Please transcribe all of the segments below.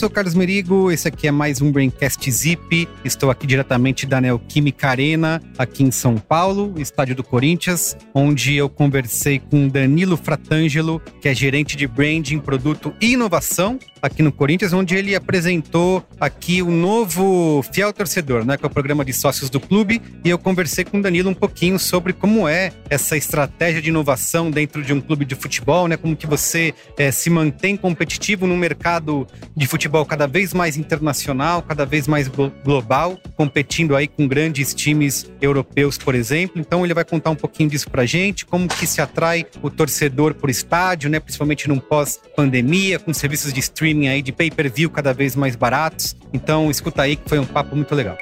sou Carlos Merigo, esse aqui é mais um Braincast Zip. Estou aqui diretamente da Neoquímica Arena, aqui em São Paulo, estádio do Corinthians, onde eu conversei com Danilo Fratangelo, que é gerente de branding, produto e inovação aqui no Corinthians, onde ele apresentou aqui o novo Fiel Torcedor, né, que é o programa de sócios do clube, e eu conversei com o Danilo um pouquinho sobre como é essa estratégia de inovação dentro de um clube de futebol, né, como que você é, se mantém competitivo num mercado de futebol cada vez mais internacional, cada vez mais global, competindo aí com grandes times europeus, por exemplo. Então ele vai contar um pouquinho disso pra gente, como que se atrai o torcedor por estádio, né, principalmente num pós-pandemia, com serviços de streaming aí de pay-per-view cada vez mais baratos. Então escuta aí que foi um papo muito legal.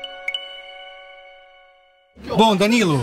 Bom, Danilo,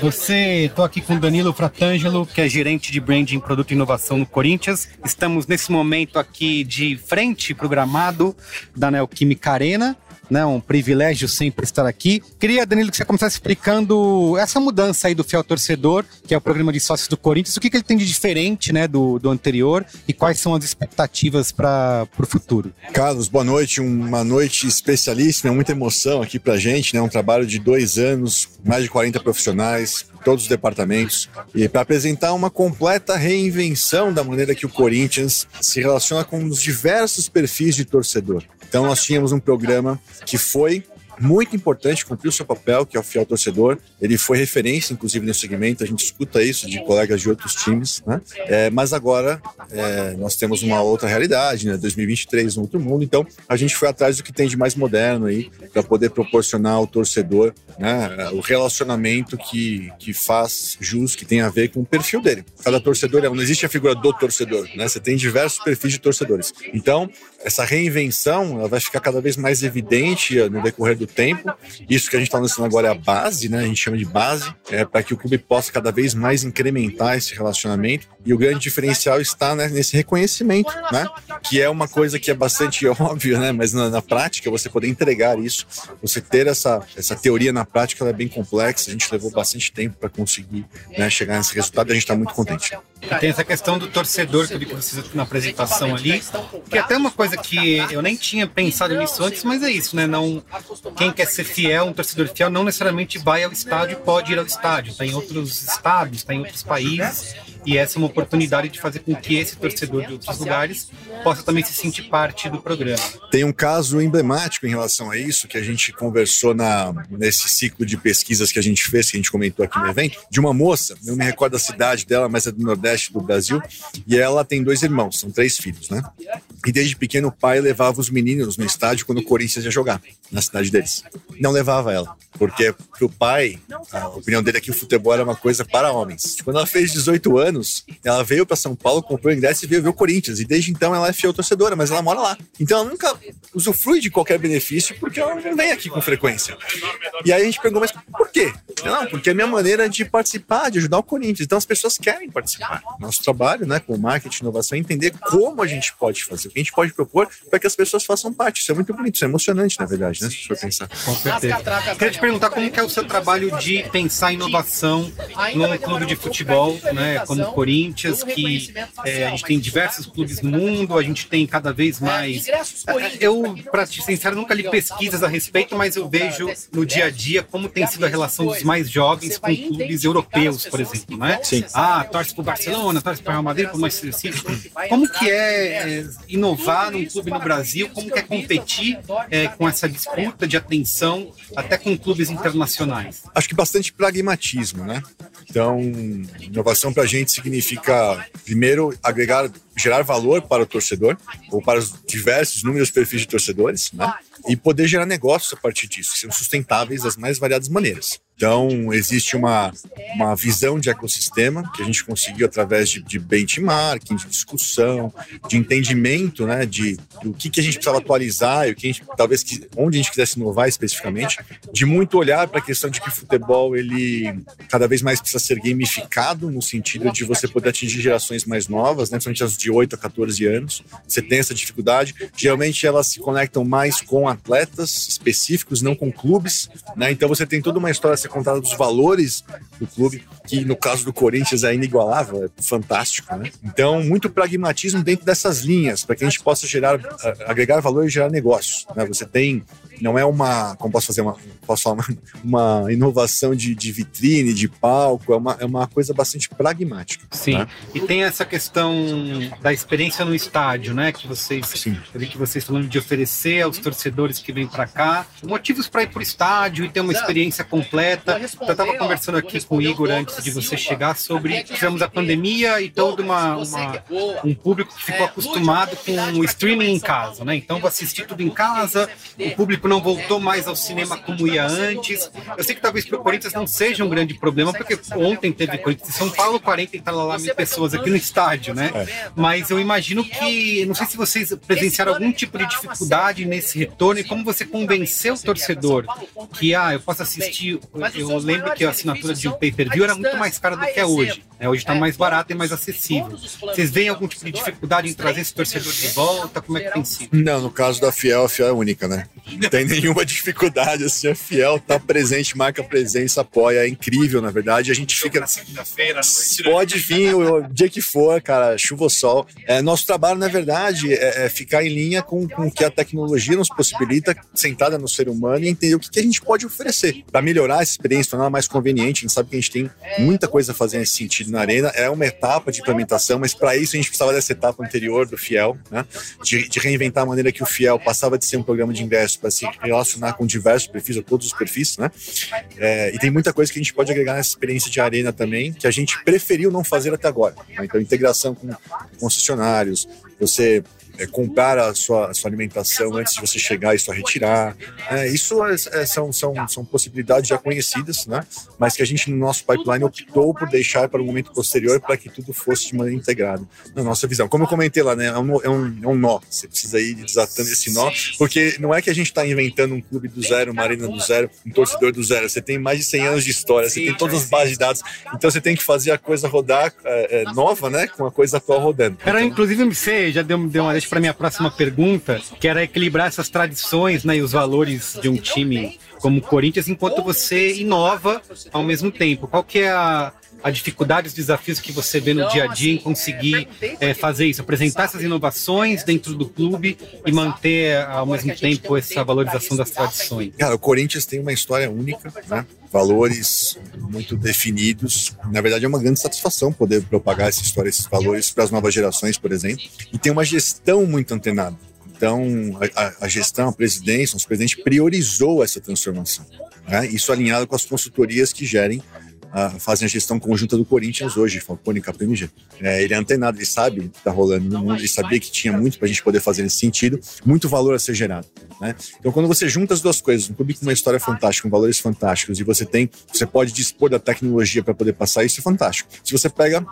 você, estou aqui com o Danilo Fratangelo, que é gerente de branding, produto e inovação no Corinthians. Estamos nesse momento aqui de frente programado da Neoquímica Arena né? Um privilégio sempre estar aqui. Queria, Danilo, que você começasse explicando essa mudança aí do Fiel Torcedor, que é o programa de sócios do Corinthians, o que, que ele tem de diferente, né, do, do anterior e quais são as expectativas para o futuro. Carlos, boa noite, uma noite especialíssima, muita emoção aqui pra gente, né? Um trabalho de dois anos, mais de 40 profissionais, todos os departamentos, e para apresentar uma completa reinvenção da maneira que o Corinthians se relaciona com os diversos perfis de torcedor. Então nós tínhamos um programa que foi muito importante, cumpriu seu papel, que é o fiel torcedor. Ele foi referência, inclusive, nesse segmento. A gente escuta isso de colegas de outros times, né? É, mas agora é, nós temos uma outra realidade, né? 2023, um outro mundo. Então, a gente foi atrás do que tem de mais moderno aí, para poder proporcionar ao torcedor né, o relacionamento que, que faz jus, que tem a ver com o perfil dele. Cada torcedor, não existe a figura do torcedor, né? Você tem diversos perfis de torcedores. Então, essa reinvenção ela vai ficar cada vez mais evidente no decorrer do do tempo. Isso que a gente está lançando agora é a base, né? A gente chama de base, é, para que o clube possa cada vez mais incrementar esse relacionamento. E o grande diferencial está né, nesse reconhecimento, né? Que é uma coisa que é bastante óbvia, né? Mas na, na, prática, você poder entregar isso, você ter essa, essa teoria na prática, ela é bem complexa. A gente levou bastante tempo para conseguir né, chegar nesse resultado e a gente está muito contente. E tem essa questão do torcedor que eu vi que vocês na apresentação ali, que é até uma coisa que eu nem tinha pensado nisso antes, mas é isso, né? Não, quem quer ser fiel, um torcedor fiel, não necessariamente vai ao estádio, pode ir ao estádio. Está em outros estados, está em outros países. E essa é uma oportunidade de fazer com que esse torcedor de outros lugares possa também se sentir parte do programa. Tem um caso emblemático em relação a isso, que a gente conversou na, nesse ciclo de pesquisas que a gente fez, que a gente comentou aqui no evento, de uma moça, não me recordo a cidade dela, mas é do Nordeste do Brasil, e ela tem dois irmãos, são três filhos, né? E desde pequeno o pai levava os meninos no estádio quando o Corinthians ia jogar, na cidade deles. Não levava ela, porque pro pai, a opinião dele é que o futebol era uma coisa para homens. Quando ela fez 18 anos, ela veio para São Paulo, comprou o ingresso e veio ver o Corinthians. E desde então ela é fiel torcedora, mas ela mora lá. Então ela nunca usufrui de qualquer benefício porque ela não vem aqui com frequência. E aí a gente perguntou, mas por quê? Não, porque é a minha maneira de participar, de ajudar o Corinthians. Então as pessoas querem participar. Nosso trabalho, né, com marketing inovação é entender como a gente pode fazer, o que a gente pode propor para que as pessoas façam parte. Isso é muito bonito, isso é emocionante, na verdade, né, se for pensar. Com certeza. Queria te perguntar como é o seu trabalho de pensar inovação num clube de futebol, né, como Corinthians, que é, a gente tem diversos clubes no mundo, a gente tem cada vez mais. Eu, para ser sincero, nunca li pesquisas a respeito, mas eu vejo no dia a dia como tem sido a relação dos mais jovens com clubes europeus, por exemplo, né? Sim. Ah, torce para o Barcelona, torce para o Real Madrid, para o Manchester City. Como que é, é inovar num clube no Brasil? Como que é competir é, com essa disputa de atenção até com clubes internacionais? Acho que bastante pragmatismo, né? Então, inovação para a gente significa, primeiro, agregar, gerar valor para o torcedor, ou para os diversos números perfis de torcedores, né? E poder gerar negócios a partir disso, que sejam sustentáveis das mais variadas maneiras. Então, existe uma, uma visão de ecossistema que a gente conseguiu através de, de benchmarking, de discussão, de entendimento né, de, do que, que a gente precisava atualizar e o que gente, talvez que, onde a gente quisesse inovar especificamente, de muito olhar para a questão de que o futebol ele cada vez mais precisa ser gamificado no sentido de você poder atingir gerações mais novas, né, principalmente as de 8 a 14 anos. Você tem essa dificuldade. Geralmente elas se conectam mais com atletas específicos, não com clubes. Né? Então você tem toda uma história ser contada dos valores do clube, que no caso do Corinthians é inigualável, é fantástico. Né? Então, muito pragmatismo dentro dessas linhas, para que a gente possa gerar, agregar valor e gerar negócios. Né? Você tem não é uma, como posso fazer uma, posso falar, uma, uma inovação de, de, vitrine, de palco, é uma, é uma coisa bastante pragmática. Sim. Né? E tem essa questão da experiência no estádio, né? Que vocês, Sim. que vocês falando de oferecer aos torcedores que vêm para cá motivos para ir para o estádio e ter uma experiência completa. Eu estava conversando aqui com o Igor antes de você chegar sobre tivemos a pandemia e todo uma, uma, um público que ficou acostumado com o streaming em casa, né? Então vou assistir tudo em casa, o público público não voltou mais ao cinema como ia antes. Eu sei que talvez para o Corinthians não seja um grande problema, porque ontem teve Corinthians em São Paulo, 40 e tal lá mil pessoas aqui no estádio, né? É. Mas eu imagino que, não sei se vocês presenciaram algum tipo de dificuldade nesse retorno e como você convenceu o torcedor que, ah, eu posso assistir. Eu lembro que a assinatura de um pay-per-view era muito mais cara do que é hoje. Né? Hoje está mais barato e mais acessível. Vocês veem algum tipo de dificuldade em trazer esse torcedor de volta? Como é que tem sido? Não, no caso da Fiel, a Fiel é única, né? tem nenhuma dificuldade, assim, é fiel, tá presente, marca presença, apoia, é incrível, na verdade, a gente fica... Na segunda-feira, Pode vir o dia que for, cara, chuva ou sol. É, nosso trabalho, na verdade, é, é ficar em linha com, com o que a tecnologia nos possibilita, sentada no ser humano e entender o que, que a gente pode oferecer para melhorar essa experiência, tornar mais conveniente. A gente sabe que a gente tem muita coisa a fazer nesse sentido na Arena, é uma etapa de implementação, mas para isso a gente precisava dessa etapa anterior do Fiel, né? De, de reinventar a maneira que o Fiel passava de ser um programa de ingresso para se relacionar com diversos perfis, ou todos os perfis, né? É, e tem muita coisa que a gente pode agregar nessa experiência de arena também, que a gente preferiu não fazer até agora. Né? Então, integração com concessionários, você é, comprar a sua, a sua alimentação antes de você chegar e só retirar. É, isso é, são, são, são possibilidades já conhecidas, né? mas que a gente no nosso pipeline optou por deixar para o momento posterior para que tudo fosse de maneira integrada na nossa visão. Como eu comentei lá, né? é, um, é, um, é um nó, você precisa ir desatando esse nó, porque não é que a gente está inventando um clube do zero, uma arena do zero, um torcedor do zero, você tem mais de 100 anos de história, você tem todas as bases de dados, então você tem que fazer a coisa rodar é, é, nova, né? com a coisa atual rodando. Era, inclusive, você já deu, deu uma deixa para minha próxima pergunta, que era equilibrar essas tradições né, e os valores de um time como o Corinthians, enquanto você inova ao mesmo tempo. Qual que é a, a dificuldade, os desafios que você vê no dia a dia em conseguir é, fazer isso, apresentar essas inovações dentro do clube e manter ao mesmo tempo essa valorização das tradições? Cara, o Corinthians tem uma história única, né? Valores muito definidos. Na verdade, é uma grande satisfação poder propagar essa história, esses valores para as novas gerações, por exemplo. E tem uma gestão muito antenada. Então, a, a gestão, a presidência, o nosso presidente priorizou essa transformação. Né? Isso alinhado com as consultorias que gerem fazem a gestão conjunta do Corinthians hoje, Falcone e KPMG. É, ele é antenado, ele sabe o que está rolando no mundo, ele sabia que tinha muito para a gente poder fazer nesse sentido, muito valor a ser gerado. Né? Então, quando você junta as duas coisas, um clube com uma história fantástica, com valores fantásticos, e você tem, você pode dispor da tecnologia para poder passar isso, é fantástico. Se você pega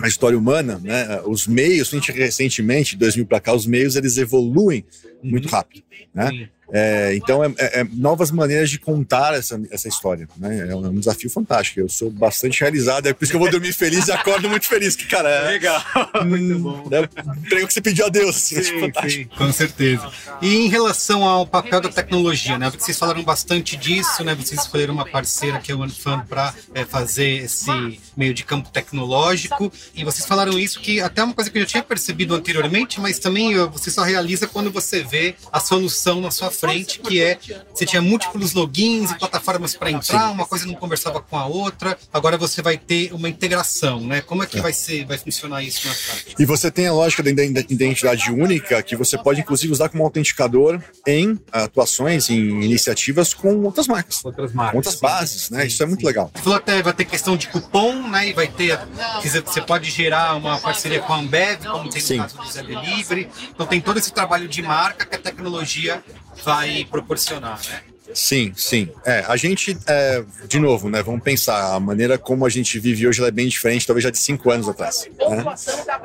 a história humana, né? Os meios, recentemente, 2000 para cá, os meios eles evoluem muito rápido, né? É, então, é, é, é, novas maneiras de contar essa, essa história. Né? É um, é um desafio fantástico. Eu sou bastante realizado, é por isso que eu vou dormir feliz e acordo muito feliz. Que, cara, é, Legal, muito bom. É o que você pediu a Deus. Sim, sim, com certeza. E em relação ao papel da tecnologia, né? Vocês falaram bastante disso, né? Vocês escolheram uma parceira que é o OneFund para é, fazer esse meio de campo tecnológico. E vocês falaram isso que até uma coisa que eu já tinha percebido anteriormente, mas também você só realiza quando você vê a solução na sua frente, que é você tinha múltiplos logins e plataformas para entrar, uma coisa não conversava com a outra. Agora você vai ter uma integração, né? Como é que é. vai ser, vai funcionar isso na prática? E você tem a lógica da identidade única que você pode inclusive usar como autenticador em atuações, em iniciativas com outras marcas, outras marcas, outras bases, sim, né? Sim, isso é muito legal. Você falou até vai ter questão de cupom, né? E vai ter, você pode gerar uma parceria com a Ambev, como tem no sim. caso do Zé Delivery. Então tem todo esse trabalho de marca que a tecnologia vai proporcionar, né? Sim, sim. É, a gente, é, de novo, né? Vamos pensar, a maneira como a gente vive hoje é bem diferente, talvez já de cinco anos atrás. Né?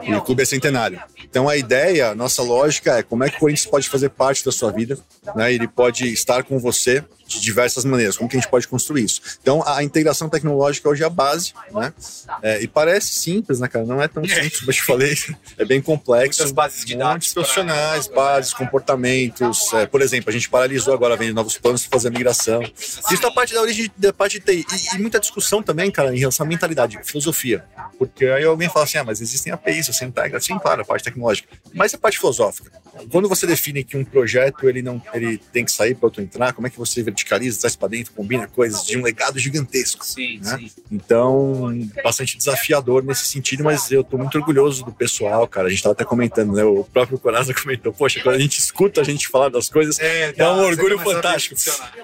E o clube é centenário. Então a ideia, nossa lógica é como é que o Corinthians pode fazer parte da sua vida, né? Ele pode estar com você de diversas maneiras. Como que a gente pode construir isso? Então, a integração tecnológica hoje é a base, né? É, e parece simples, né, cara? Não é tão simples, como eu te falei. É bem complexo. Muitas bases de dados. profissionais, bases, comportamentos. É, por exemplo, a gente paralisou agora, vendo novos planos para fazer a migração. Isso da parte da origem, da parte de TI. E, e, muita discussão também, cara, em relação à mentalidade, filosofia. Porque aí alguém fala assim, ah, mas existem APIs, você integra. Sim, claro, a parte tecnológica. Mas a parte filosófica. Quando você define que um projeto ele não ele tem que sair para outro entrar, como é que você verticaliza, traz para dentro, combina coisas de um legado gigantesco? Sim, né? sim. Então, bastante desafiador nesse sentido, mas eu tô muito orgulhoso do pessoal, cara. A gente tava até comentando, né? O próprio Coraza comentou, poxa, quando a gente escuta a gente falar das coisas, É, dá um orgulho fantástico.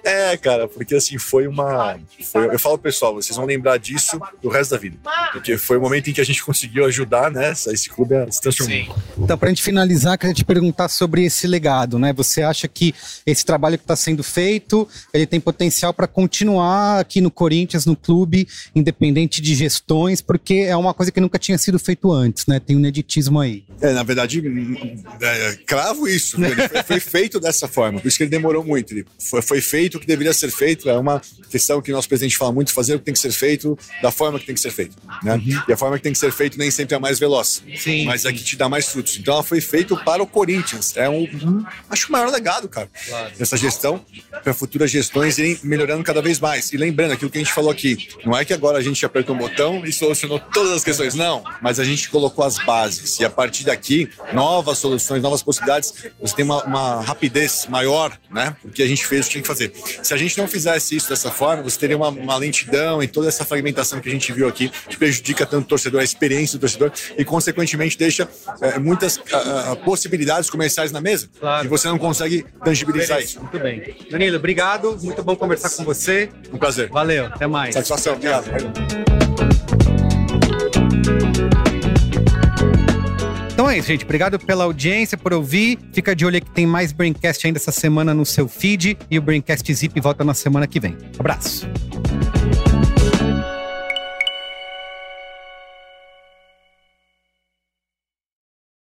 É, cara, porque assim, foi uma. Foi, eu falo, pessoal, vocês vão lembrar disso do resto da vida. Porque foi o momento em que a gente conseguiu ajudar, né? Esse clube a se transformar. Sim. Então, pra gente finalizar, queria te perguntar sobre esse legado, né? Você acha que esse trabalho que está sendo feito, ele tem potencial para continuar aqui no Corinthians, no clube, independente de gestões, porque é uma coisa que nunca tinha sido feito antes, né? Tem um ineditismo aí. É, na verdade, é, cravo isso. Ele foi, foi feito dessa forma, por isso que ele demorou muito. Ele foi, foi feito o que deveria ser feito. É uma questão que nosso presidente fala muito: fazer o que tem que ser feito da forma que tem que ser feito. Né? E a forma que tem que ser feito nem sempre é a mais veloz, Sim, mas é que te dá mais frutos. Então ela foi feita para o Corinthians. É um, um- acho o maior legado, cara, dessa gestão, para gestões irem melhorando cada vez mais. E lembrando aquilo que a gente falou aqui: não é que agora a gente apertou um botão e solucionou todas as questões, não. Mas a gente colocou as bases. E a partir daqui, novas soluções, novas possibilidades, você tem uma, uma rapidez maior, né? Porque a gente fez o que tinha que fazer. Se a gente não fizesse isso dessa forma, você teria uma, uma lentidão e toda essa fragmentação que a gente viu aqui, que prejudica tanto o torcedor, a experiência do torcedor, e consequentemente deixa eh, muitas ah, ah, possibilidades comerciais na mesa. Claro. E você não consegue tangibilizar isso. Muito bem. Danilo, obrigado. Muito bom conversar com você. Um prazer. Valeu, até mais. Satisfação. Obrigado. Então é isso, gente. Obrigado pela audiência, por ouvir. Fica de olho aí que tem mais Braincast ainda essa semana no seu feed. E o Braincast Zip volta na semana que vem. Abraço.